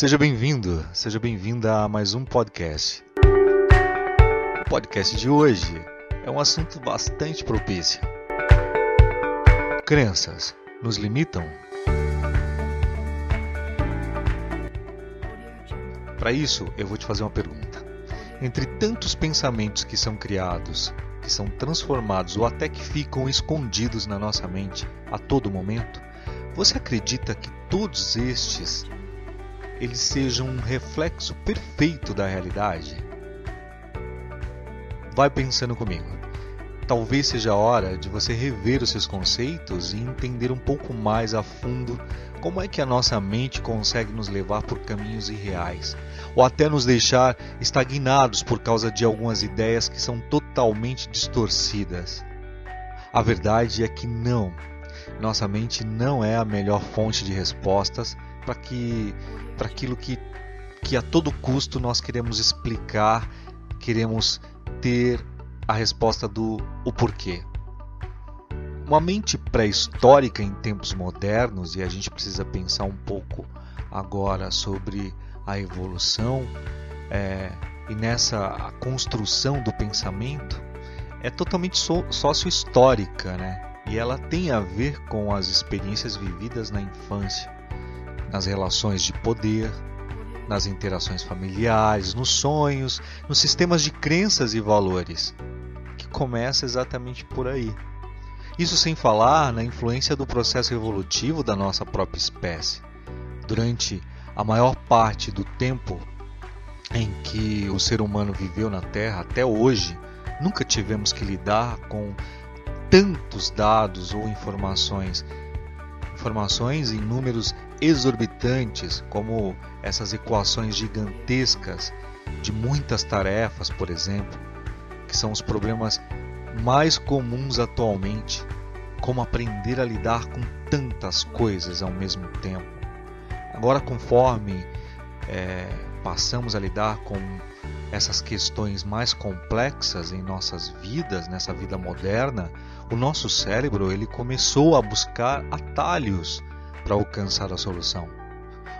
Seja bem-vindo, seja bem-vinda a mais um podcast. O podcast de hoje é um assunto bastante propício. Crenças nos limitam? Para isso, eu vou te fazer uma pergunta. Entre tantos pensamentos que são criados, que são transformados ou até que ficam escondidos na nossa mente a todo momento, você acredita que todos estes eles sejam um reflexo perfeito da realidade? Vai pensando comigo. Talvez seja a hora de você rever os seus conceitos e entender um pouco mais a fundo como é que a nossa mente consegue nos levar por caminhos irreais, ou até nos deixar estagnados por causa de algumas ideias que são totalmente distorcidas. A verdade é que não. Nossa mente não é a melhor fonte de respostas para que para aquilo que que a todo custo nós queremos explicar, queremos ter a resposta do o porquê. Uma mente pré-histórica em tempos modernos, e a gente precisa pensar um pouco agora sobre a evolução é, e nessa construção do pensamento, é totalmente so, sócio-histórica, né? E ela tem a ver com as experiências vividas na infância, nas relações de poder, nas interações familiares, nos sonhos, nos sistemas de crenças e valores, que começa exatamente por aí. Isso sem falar na influência do processo evolutivo da nossa própria espécie. Durante a maior parte do tempo em que o ser humano viveu na Terra até hoje, nunca tivemos que lidar com tantos dados ou informações, informações em números exorbitantes, como essas equações gigantescas de muitas tarefas, por exemplo, que são os problemas mais comuns atualmente, como aprender a lidar com tantas coisas ao mesmo tempo. Agora, conforme é, passamos a lidar com essas questões mais complexas em nossas vidas, nessa vida moderna, o nosso cérebro ele começou a buscar atalhos para alcançar a solução.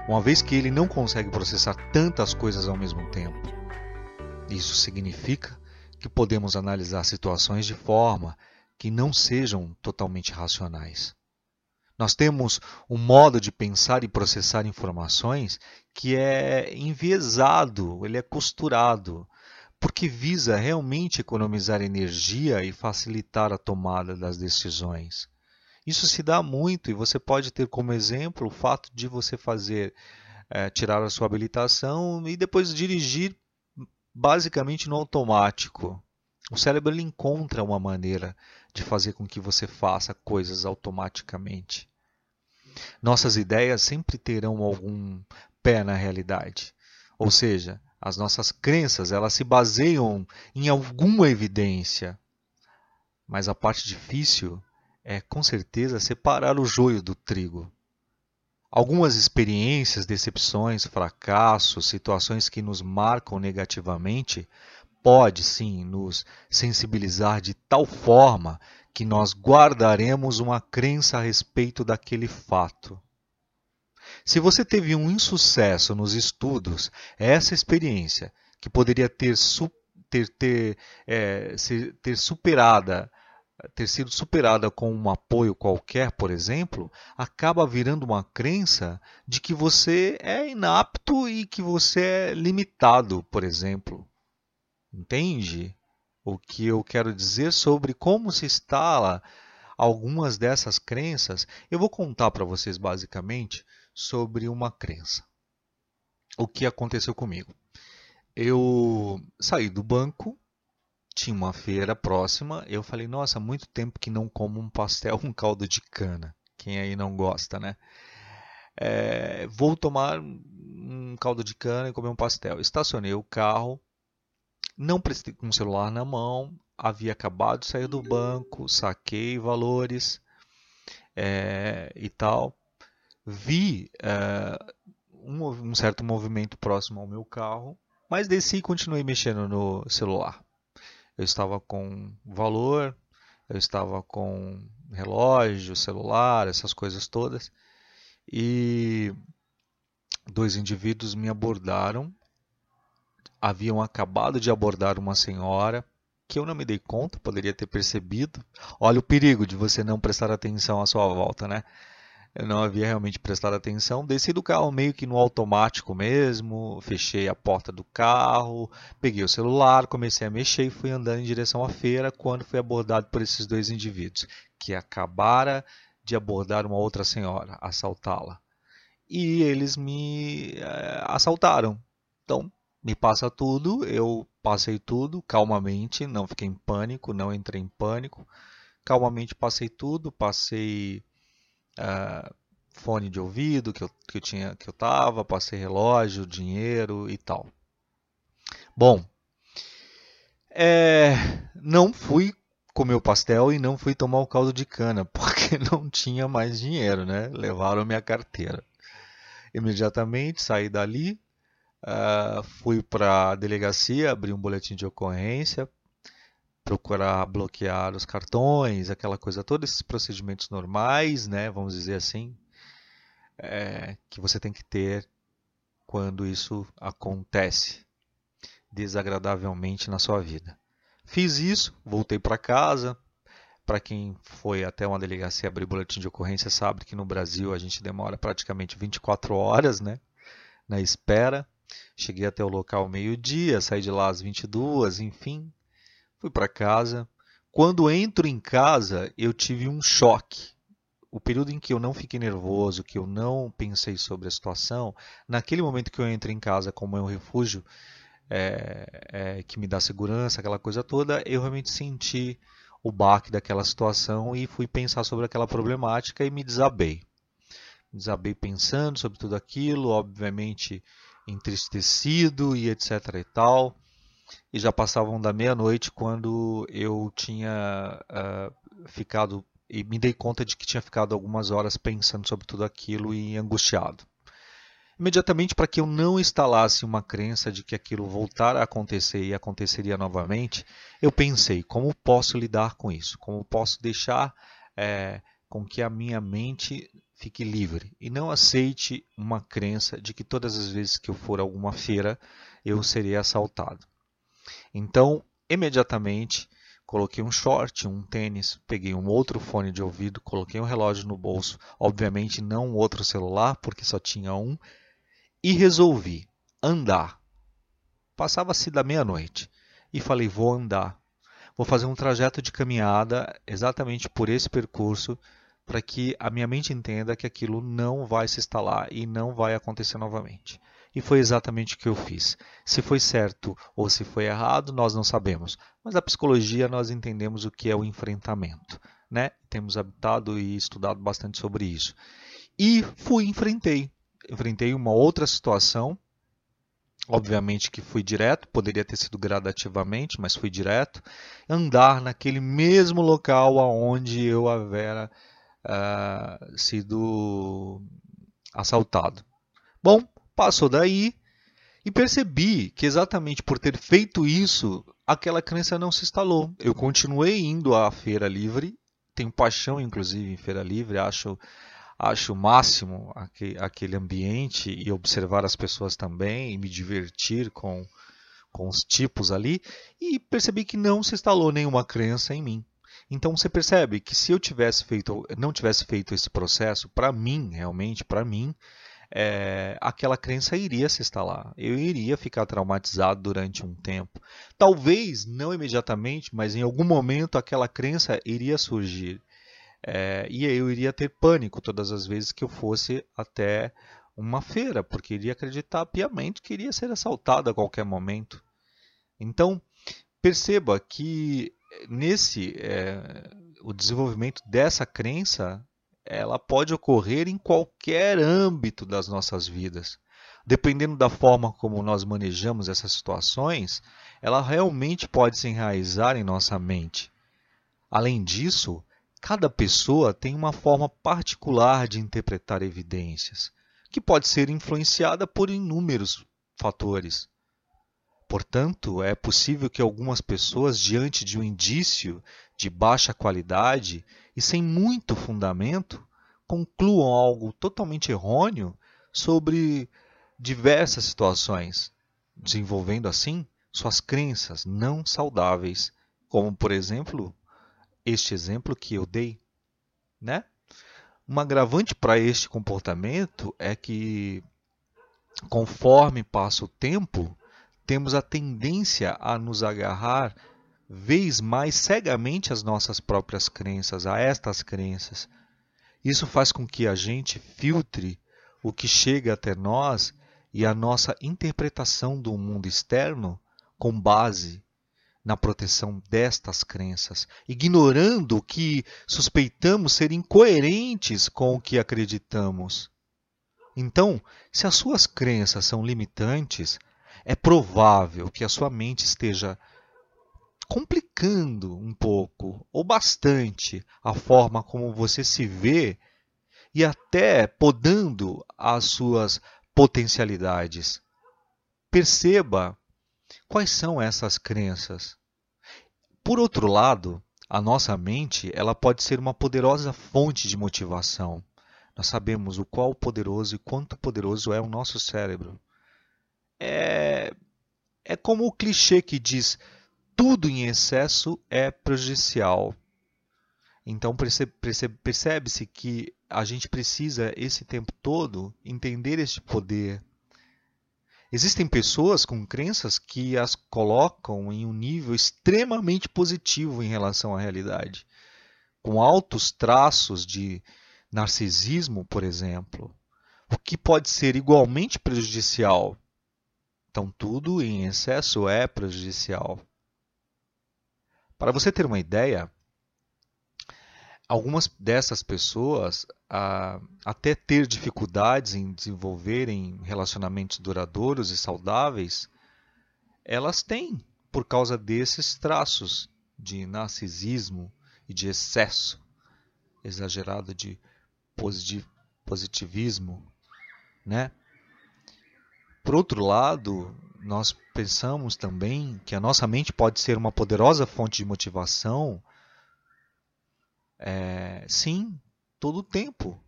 Uma vez que ele não consegue processar tantas coisas ao mesmo tempo. Isso significa que podemos analisar situações de forma que não sejam totalmente racionais. Nós temos um modo de pensar e processar informações que é enviesado, ele é costurado, porque visa realmente economizar energia e facilitar a tomada das decisões. Isso se dá muito e você pode ter como exemplo o fato de você fazer é, tirar a sua habilitação e depois dirigir basicamente no automático. O cérebro ele encontra uma maneira de fazer com que você faça coisas automaticamente. Nossas ideias sempre terão algum pé na realidade. Ou seja, as nossas crenças, elas se baseiam em alguma evidência. Mas a parte difícil é, com certeza, separar o joio do trigo. Algumas experiências, decepções, fracassos, situações que nos marcam negativamente, pode sim nos sensibilizar de tal forma que nós guardaremos uma crença a respeito daquele fato. Se você teve um insucesso nos estudos, essa experiência, que poderia ter, ter, ter, é, ter superada ter sido superada com um apoio qualquer, por exemplo, acaba virando uma crença de que você é inapto e que você é limitado, por exemplo. Entende o que eu quero dizer sobre como se instala algumas dessas crenças? Eu vou contar para vocês basicamente sobre uma crença. O que aconteceu comigo? Eu saí do banco, tinha uma feira próxima, eu falei: "Nossa, muito tempo que não como um pastel com caldo de cana". Quem aí não gosta, né? É, vou tomar um caldo de cana e comer um pastel. Estacionei o carro, não prestei com o celular na mão, havia acabado de sair do banco, saquei valores é, e tal vi uh, um, um, certo movimento próximo ao meu carro, mas desci e continuei mexendo no celular. Eu estava com valor, eu estava com relógio, celular, essas coisas todas. E dois indivíduos me abordaram. Haviam acabado de abordar uma senhora que eu não me dei conta, poderia ter percebido. Olha o perigo de você não prestar atenção à sua volta, né? Eu não havia realmente prestado atenção. Desci do carro meio que no automático mesmo, fechei a porta do carro, peguei o celular, comecei a mexer e fui andando em direção à feira quando fui abordado por esses dois indivíduos que acabara de abordar uma outra senhora, assaltá-la. E eles me é, assaltaram. Então, me passa tudo, eu passei tudo calmamente, não fiquei em pânico, não entrei em pânico. Calmamente passei tudo, passei uh, fone de ouvido que eu, que eu tinha que eu tava, passei relógio, dinheiro e tal. Bom, é, não fui comer o pastel e não fui tomar o caldo de cana porque não tinha mais dinheiro, né? Levaram minha carteira. Imediatamente saí dali, uh, fui para a delegacia, abri um boletim de ocorrência, procurar bloquear os cartões, aquela coisa, todos esses procedimentos normais, né, vamos dizer assim, é, que você tem que ter quando isso acontece desagradavelmente na sua vida. Fiz isso, voltei para casa. Para quem foi até uma delegacia abrir boletim de ocorrência sabe que no Brasil a gente demora praticamente 24 horas, né, na espera. Cheguei até o local meio-dia, saí de lá às 22, enfim, fui para casa. Quando entro em casa, eu tive um choque. O período em que eu não fiquei nervoso, que eu não pensei sobre a situação, naquele momento que eu entro em casa como é um refúgio é, é, que me dá segurança, aquela coisa toda, eu realmente senti o baque daquela situação e fui pensar sobre aquela problemática e me desabei. Me desabei pensando sobre tudo aquilo, obviamente entristecido e etc e tal e já passavam da meia-noite quando eu tinha uh, ficado e me dei conta de que tinha ficado algumas horas pensando sobre tudo aquilo e angustiado. Imediatamente, para que eu não instalasse uma crença de que aquilo voltara a acontecer e aconteceria novamente, eu pensei: como posso lidar com isso? Como posso deixar é, com que a minha mente fique livre e não aceite uma crença de que todas as vezes que eu for a alguma feira eu serei assaltado. Então, imediatamente, coloquei um short, um tênis, peguei um outro fone de ouvido, coloquei um relógio no bolso, obviamente não outro celular, porque só tinha um, e resolvi andar. Passava-se da meia-noite e falei: vou andar. Vou fazer um trajeto de caminhada exatamente por esse percurso para que a minha mente entenda que aquilo não vai se instalar e não vai acontecer novamente. E foi exatamente o que eu fiz. Se foi certo ou se foi errado, nós não sabemos. Mas a psicologia nós entendemos o que é o enfrentamento. Né? Temos habitado e estudado bastante sobre isso. E fui, enfrentei. Enfrentei uma outra situação. Obviamente que fui direto, poderia ter sido gradativamente, mas fui direto. Andar naquele mesmo local aonde eu havera uh, sido assaltado. Bom, Passou daí e percebi que exatamente por ter feito isso, aquela crença não se instalou. Eu continuei indo à feira livre, tenho paixão inclusive em feira livre, acho acho o máximo aquele ambiente e observar as pessoas também e me divertir com com os tipos ali e percebi que não se instalou nenhuma crença em mim. Então você percebe que se eu tivesse feito, não tivesse feito esse processo, para mim, realmente, para mim, é, aquela crença iria se instalar. Eu iria ficar traumatizado durante um tempo. Talvez não imediatamente, mas em algum momento aquela crença iria surgir. É, e eu iria ter pânico todas as vezes que eu fosse até uma feira, porque iria acreditar piamente que iria ser assaltado a qualquer momento. Então, perceba que nesse é, o desenvolvimento dessa crença ela pode ocorrer em qualquer âmbito das nossas vidas. Dependendo da forma como nós manejamos essas situações, ela realmente pode se enraizar em nossa mente. Além disso, cada pessoa tem uma forma particular de interpretar evidências, que pode ser influenciada por inúmeros fatores. Portanto, é possível que algumas pessoas, diante de um indício de baixa qualidade e sem muito fundamento, concluam algo totalmente errôneo sobre diversas situações, desenvolvendo assim suas crenças não saudáveis, como por exemplo, este exemplo que eu dei, né? Um agravante para este comportamento é que conforme passa o tempo, temos a tendência a nos agarrar vez mais cegamente às nossas próprias crenças, a estas crenças. Isso faz com que a gente filtre o que chega até nós e a nossa interpretação do mundo externo com base na proteção destas crenças, ignorando que suspeitamos ser incoerentes com o que acreditamos. Então, se as suas crenças são limitantes, é provável que a sua mente esteja complicando um pouco ou bastante a forma como você se vê e até podando as suas potencialidades. Perceba quais são essas crenças. Por outro lado, a nossa mente ela pode ser uma poderosa fonte de motivação. Nós sabemos o qual poderoso e quanto poderoso é o nosso cérebro. É, é como o clichê que diz tudo em excesso é prejudicial. Então percebe-se que a gente precisa esse tempo todo entender este poder. Existem pessoas com crenças que as colocam em um nível extremamente positivo em relação à realidade, com altos traços de narcisismo, por exemplo, o que pode ser igualmente prejudicial. Então, tudo em excesso é prejudicial. Para você ter uma ideia, algumas dessas pessoas, até ter dificuldades em desenvolverem relacionamentos duradouros e saudáveis, elas têm por causa desses traços de narcisismo e de excesso exagerado de positivismo, né? Por outro lado, nós pensamos também que a nossa mente pode ser uma poderosa fonte de motivação, é, sim, todo o tempo.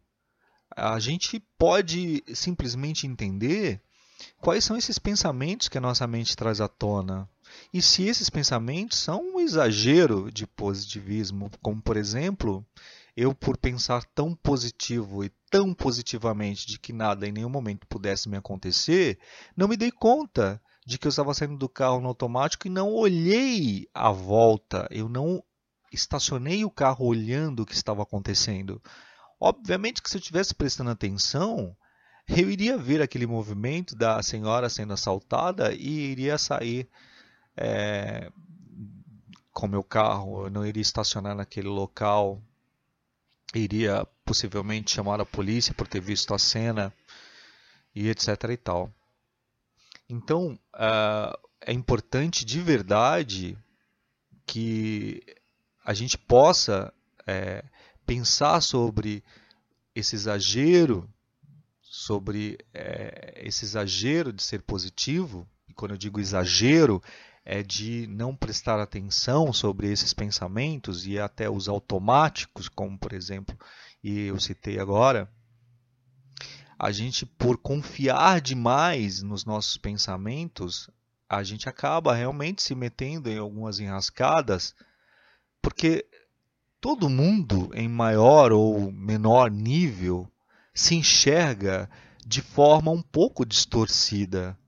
A gente pode simplesmente entender quais são esses pensamentos que a nossa mente traz à tona. E se esses pensamentos são um exagero de positivismo, como por exemplo, eu por pensar tão positivo e tão positivamente de que nada em nenhum momento pudesse me acontecer, não me dei conta de que eu estava saindo do carro no automático e não olhei à volta, eu não estacionei o carro olhando o que estava acontecendo. Obviamente que se eu estivesse prestando atenção, eu iria ver aquele movimento da senhora sendo assaltada e iria sair é, com meu carro, eu não iria estacionar naquele local iria possivelmente chamar a polícia por ter visto a cena e etc e tal. Então uh, é importante de verdade que a gente possa é, pensar sobre esse exagero, sobre é, esse exagero de ser positivo. E quando eu digo exagero, é de não prestar atenção sobre esses pensamentos e até os automáticos, como por exemplo, e eu citei agora, a gente por confiar demais nos nossos pensamentos, a gente acaba realmente se metendo em algumas enrascadas, porque todo mundo em maior ou menor nível se enxerga de forma um pouco distorcida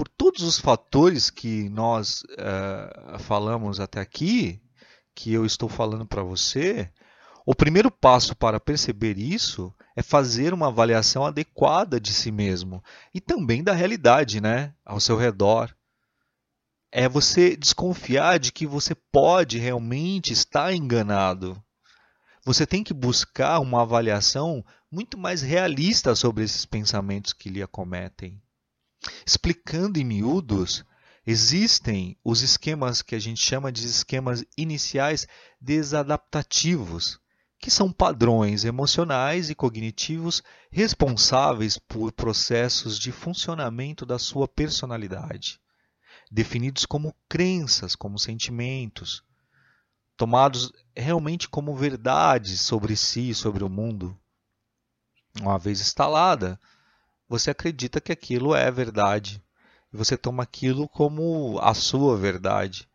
por todos os fatores que nós uh, falamos até aqui, que eu estou falando para você, o primeiro passo para perceber isso é fazer uma avaliação adequada de si mesmo e também da realidade, né, ao seu redor. É você desconfiar de que você pode realmente estar enganado. Você tem que buscar uma avaliação muito mais realista sobre esses pensamentos que lhe acometem. Explicando em miúdos, existem os esquemas que a gente chama de esquemas iniciais desadaptativos, que são padrões emocionais e cognitivos responsáveis por processos de funcionamento da sua personalidade, definidos como crenças, como sentimentos, tomados realmente como verdades sobre si e sobre o mundo. Uma vez instalada, você acredita que aquilo é verdade. E você toma aquilo como a sua verdade.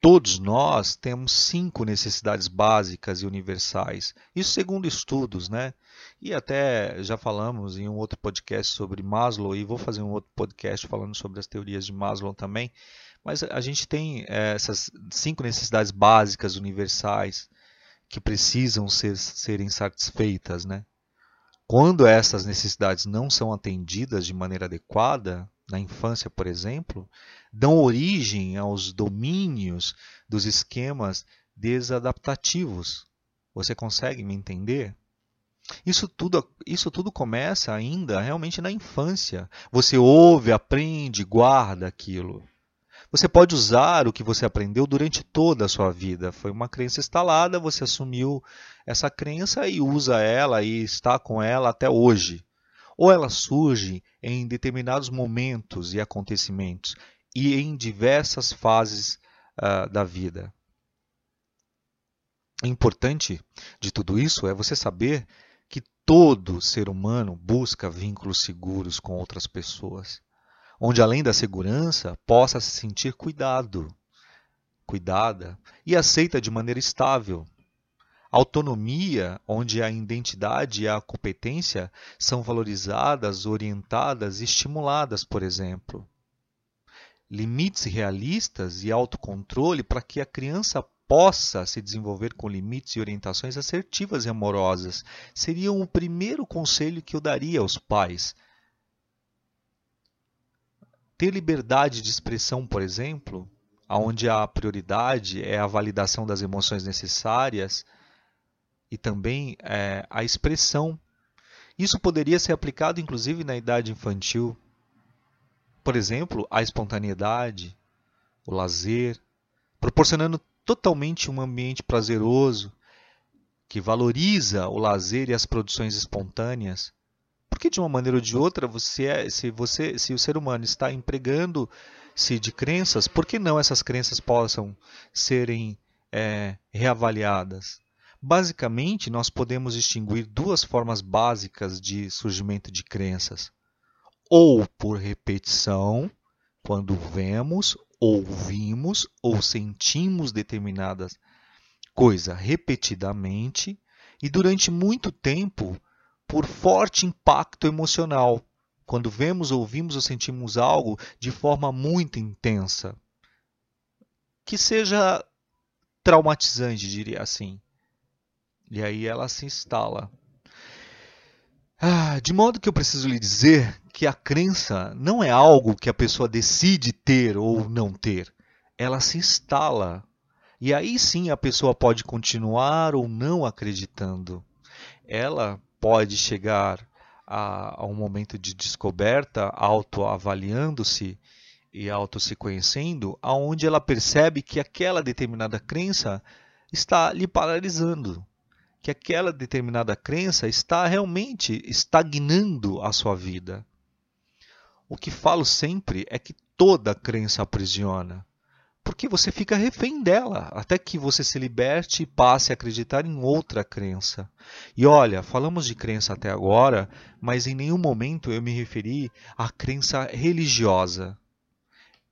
Todos nós temos cinco necessidades básicas e universais. Isso segundo estudos, né? E até já falamos em um outro podcast sobre Maslow, e vou fazer um outro podcast falando sobre as teorias de Maslow também. Mas a gente tem é, essas cinco necessidades básicas universais que precisam ser, serem satisfeitas, né? Quando essas necessidades não são atendidas de maneira adequada, na infância, por exemplo, dão origem aos domínios dos esquemas desadaptativos. Você consegue me entender? Isso tudo, isso tudo começa ainda realmente na infância. Você ouve, aprende, guarda aquilo. Você pode usar o que você aprendeu durante toda a sua vida. Foi uma crença instalada, você assumiu essa crença e usa ela e está com ela até hoje. Ou ela surge em determinados momentos e acontecimentos e em diversas fases uh, da vida. Importante de tudo isso é você saber que todo ser humano busca vínculos seguros com outras pessoas, onde além da segurança possa se sentir cuidado, cuidada e aceita de maneira estável. Autonomia, onde a identidade e a competência são valorizadas, orientadas e estimuladas, por exemplo limites realistas e autocontrole para que a criança possa se desenvolver com limites e orientações assertivas e amorosas. Seria o primeiro conselho que eu daria aos pais. Ter liberdade de expressão, por exemplo, onde a prioridade é a validação das emoções necessárias e também é, a expressão. Isso poderia ser aplicado inclusive na idade infantil por exemplo, a espontaneidade, o lazer, proporcionando totalmente um ambiente prazeroso que valoriza o lazer e as produções espontâneas. Porque de uma maneira ou de outra, você é, se você, se o ser humano está empregando se de crenças, por que não essas crenças possam serem é, reavaliadas? Basicamente, nós podemos distinguir duas formas básicas de surgimento de crenças ou por repetição, quando vemos, ouvimos ou sentimos determinadas coisa repetidamente e durante muito tempo por forte impacto emocional, quando vemos, ouvimos ou sentimos algo de forma muito intensa, que seja traumatizante, diria assim. E aí ela se instala. Ah, de modo que eu preciso lhe dizer que a crença não é algo que a pessoa decide ter ou não ter. Ela se instala. E aí sim a pessoa pode continuar ou não acreditando. Ela pode chegar a, a um momento de descoberta, autoavaliando-se e auto se conhecendo, aonde ela percebe que aquela determinada crença está lhe paralisando que aquela determinada crença está realmente estagnando a sua vida. O que falo sempre é que toda crença aprisiona, porque você fica refém dela até que você se liberte e passe a acreditar em outra crença. E olha, falamos de crença até agora, mas em nenhum momento eu me referi à crença religiosa.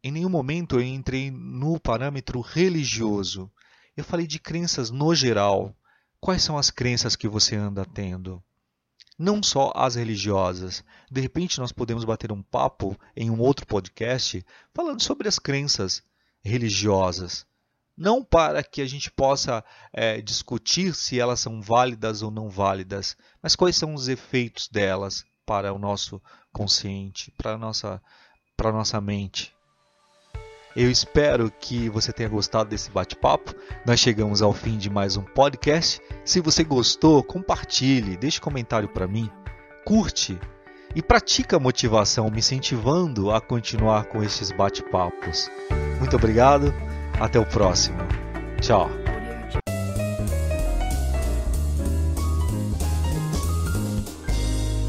Em nenhum momento eu entrei no parâmetro religioso. Eu falei de crenças no geral, Quais são as crenças que você anda tendo? Não só as religiosas. De repente, nós podemos bater um papo em um outro podcast falando sobre as crenças religiosas. Não para que a gente possa é, discutir se elas são válidas ou não válidas, mas quais são os efeitos delas para o nosso consciente, para a nossa, para a nossa mente. Eu espero que você tenha gostado desse bate-papo. Nós chegamos ao fim de mais um podcast. Se você gostou, compartilhe, deixe comentário para mim, curte e pratica a motivação, me incentivando a continuar com estes bate-papos. Muito obrigado, até o próximo. Tchau.